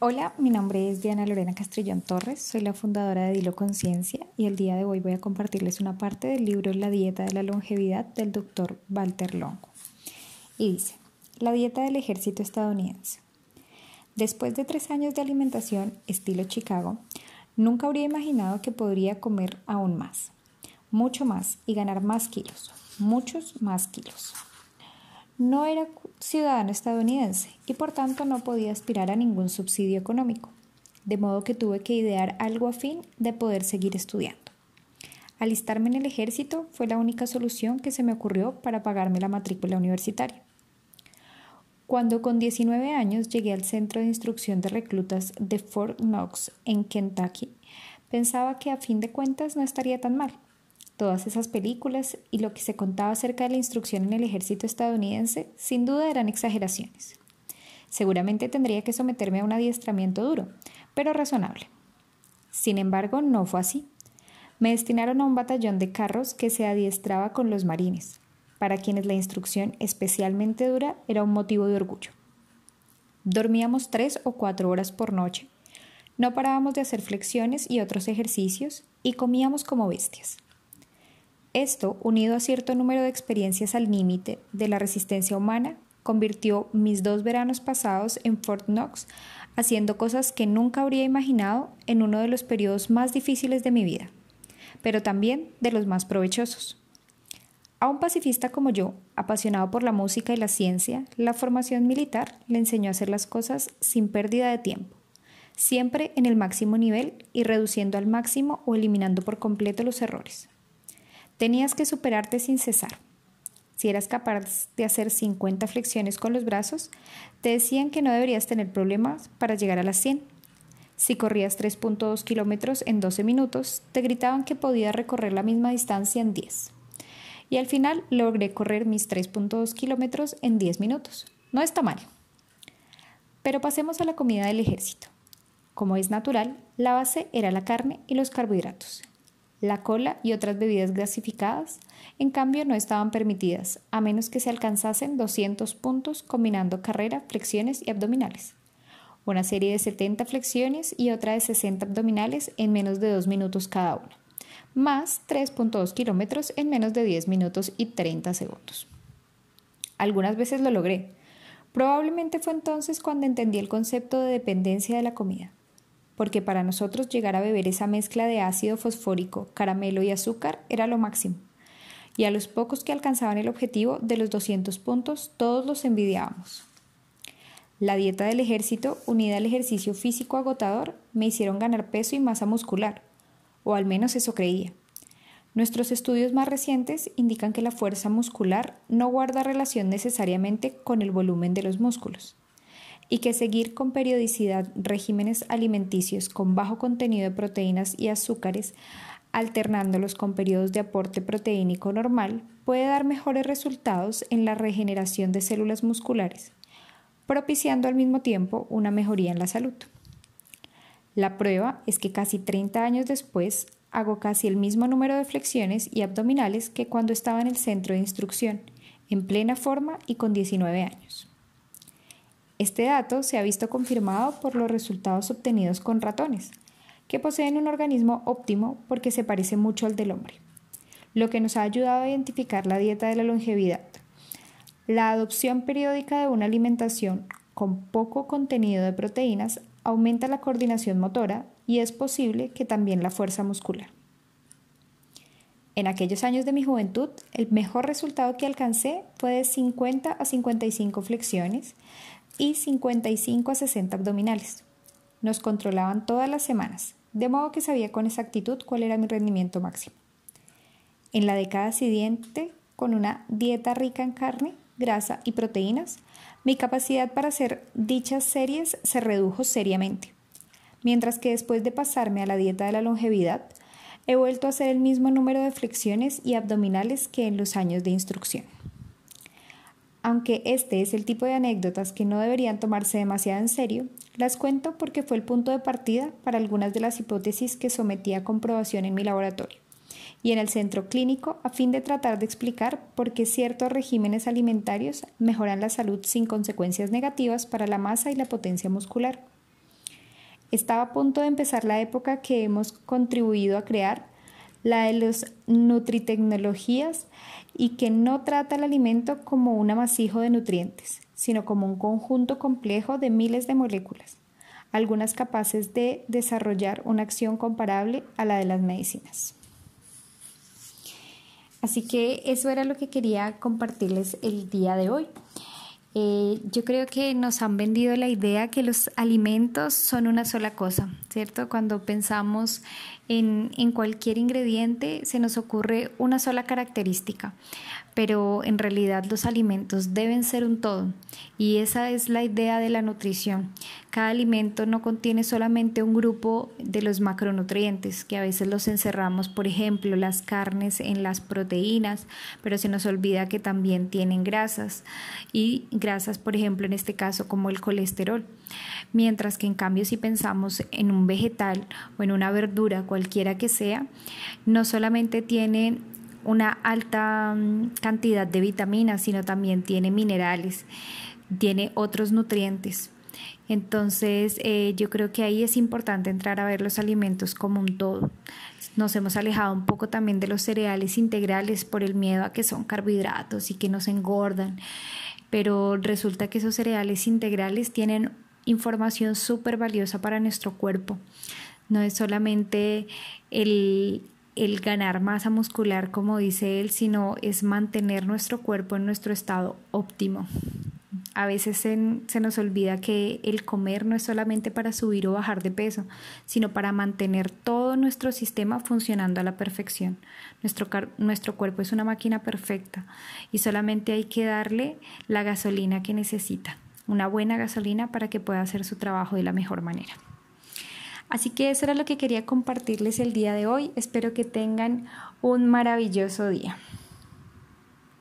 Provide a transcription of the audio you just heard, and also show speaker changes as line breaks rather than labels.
Hola, mi nombre es Diana Lorena Castrillón Torres, soy la fundadora de Dilo Conciencia y el día de hoy voy a compartirles una parte del libro La dieta de la longevidad del doctor Walter Longo. Y dice, la dieta del ejército estadounidense. Después de tres años de alimentación estilo Chicago, nunca habría imaginado que podría comer aún más, mucho más y ganar más kilos, muchos más kilos. No era ciudadano estadounidense y por tanto no podía aspirar a ningún subsidio económico, de modo que tuve que idear algo a fin de poder seguir estudiando. Alistarme en el ejército fue la única solución que se me ocurrió para pagarme la matrícula universitaria. Cuando con 19 años llegué al centro de instrucción de reclutas de Fort Knox en Kentucky, pensaba que a fin de cuentas no estaría tan mal Todas esas películas y lo que se contaba acerca de la instrucción en el ejército estadounidense sin duda eran exageraciones. Seguramente tendría que someterme a un adiestramiento duro, pero razonable. Sin embargo, no fue así. Me destinaron a un batallón de carros que se adiestraba con los marines, para quienes la instrucción especialmente dura era un motivo de orgullo. Dormíamos tres o cuatro horas por noche, no parábamos de hacer flexiones y otros ejercicios y comíamos como bestias. Esto, unido a cierto número de experiencias al límite de la resistencia humana, convirtió mis dos veranos pasados en Fort Knox haciendo cosas que nunca habría imaginado en uno de los periodos más difíciles de mi vida, pero también de los más provechosos. A un pacifista como yo, apasionado por la música y la ciencia, la formación militar le enseñó a hacer las cosas sin pérdida de tiempo, siempre en el máximo nivel y reduciendo al máximo o eliminando por completo los errores. Tenías que superarte sin cesar. Si eras capaz de hacer 50 flexiones con los brazos, te decían que no deberías tener problemas para llegar a las 100. Si corrías 3.2 kilómetros en 12 minutos, te gritaban que podías recorrer la misma distancia en 10. Y al final logré correr mis 3.2 kilómetros en 10 minutos. No está mal. Pero pasemos a la comida del ejército. Como es natural, la base era la carne y los carbohidratos. La cola y otras bebidas gasificadas, en cambio, no estaban permitidas, a menos que se alcanzasen 200 puntos combinando carrera, flexiones y abdominales. Una serie de 70 flexiones y otra de 60 abdominales en menos de 2 minutos cada una, más 3.2 kilómetros en menos de 10 minutos y 30 segundos. Algunas veces lo logré. Probablemente fue entonces cuando entendí el concepto de dependencia de la comida porque para nosotros llegar a beber esa mezcla de ácido fosfórico, caramelo y azúcar era lo máximo. Y a los pocos que alcanzaban el objetivo de los 200 puntos, todos los envidiábamos. La dieta del ejército, unida al ejercicio físico agotador, me hicieron ganar peso y masa muscular, o al menos eso creía. Nuestros estudios más recientes indican que la fuerza muscular no guarda relación necesariamente con el volumen de los músculos y que seguir con periodicidad regímenes alimenticios con bajo contenido de proteínas y azúcares, alternándolos con periodos de aporte proteínico normal, puede dar mejores resultados en la regeneración de células musculares, propiciando al mismo tiempo una mejoría en la salud. La prueba es que casi 30 años después hago casi el mismo número de flexiones y abdominales que cuando estaba en el centro de instrucción, en plena forma y con 19 años. Este dato se ha visto confirmado por los resultados obtenidos con ratones, que poseen un organismo óptimo porque se parece mucho al del hombre, lo que nos ha ayudado a identificar la dieta de la longevidad. La adopción periódica de una alimentación con poco contenido de proteínas aumenta la coordinación motora y es posible que también la fuerza muscular. En aquellos años de mi juventud, el mejor resultado que alcancé fue de 50 a 55 flexiones, y 55 a 60 abdominales. Nos controlaban todas las semanas, de modo que sabía con exactitud cuál era mi rendimiento máximo. En la década siguiente, con una dieta rica en carne, grasa y proteínas, mi capacidad para hacer dichas series se redujo seriamente, mientras que después de pasarme a la dieta de la longevidad, he vuelto a hacer el mismo número de flexiones y abdominales que en los años de instrucción. Aunque este es el tipo de anécdotas que no deberían tomarse demasiado en serio, las cuento porque fue el punto de partida para algunas de las hipótesis que sometí a comprobación en mi laboratorio y en el centro clínico a fin de tratar de explicar por qué ciertos regímenes alimentarios mejoran la salud sin consecuencias negativas para la masa y la potencia muscular. Estaba a punto de empezar la época que hemos contribuido a crear, la de las nutritecnologías y que no trata el alimento como un amasijo de nutrientes, sino como un conjunto complejo de miles de moléculas, algunas capaces de desarrollar una acción comparable a la de las medicinas. Así que eso era lo que quería compartirles el día de hoy. Eh, yo creo que nos han vendido la idea que los alimentos son una sola cosa, ¿cierto? Cuando pensamos en, en cualquier ingrediente se nos ocurre una sola característica pero en realidad los alimentos deben ser un todo y esa es la idea de la nutrición. Cada alimento no contiene solamente un grupo de los macronutrientes, que a veces los encerramos, por ejemplo, las carnes en las proteínas, pero se nos olvida que también tienen grasas y grasas, por ejemplo, en este caso como el colesterol. Mientras que en cambio si pensamos en un vegetal o en una verdura, cualquiera que sea, no solamente tiene una alta mm, cantidad de vitaminas, sino también tiene minerales, tiene otros nutrientes. Entonces, eh, yo creo que ahí es importante entrar a ver los alimentos como un todo. Nos hemos alejado un poco también de los cereales integrales por el miedo a que son carbohidratos y que nos engordan, pero resulta que esos cereales integrales tienen información súper valiosa para nuestro cuerpo. No es solamente el, el ganar masa muscular, como dice él, sino es mantener nuestro cuerpo en nuestro estado óptimo. A veces se, nos olvida que el comer no es solamente para subir o bajar de peso, sino para mantener todo nuestro sistema funcionando a la perfección. Nuestro, nuestro cuerpo es una máquina perfecta y solamente hay que darle la gasolina que necesita, una buena gasolina para que pueda hacer su trabajo de la mejor manera. Así que eso era lo que quería compartirles el día de hoy. Espero que tengan un maravilloso día.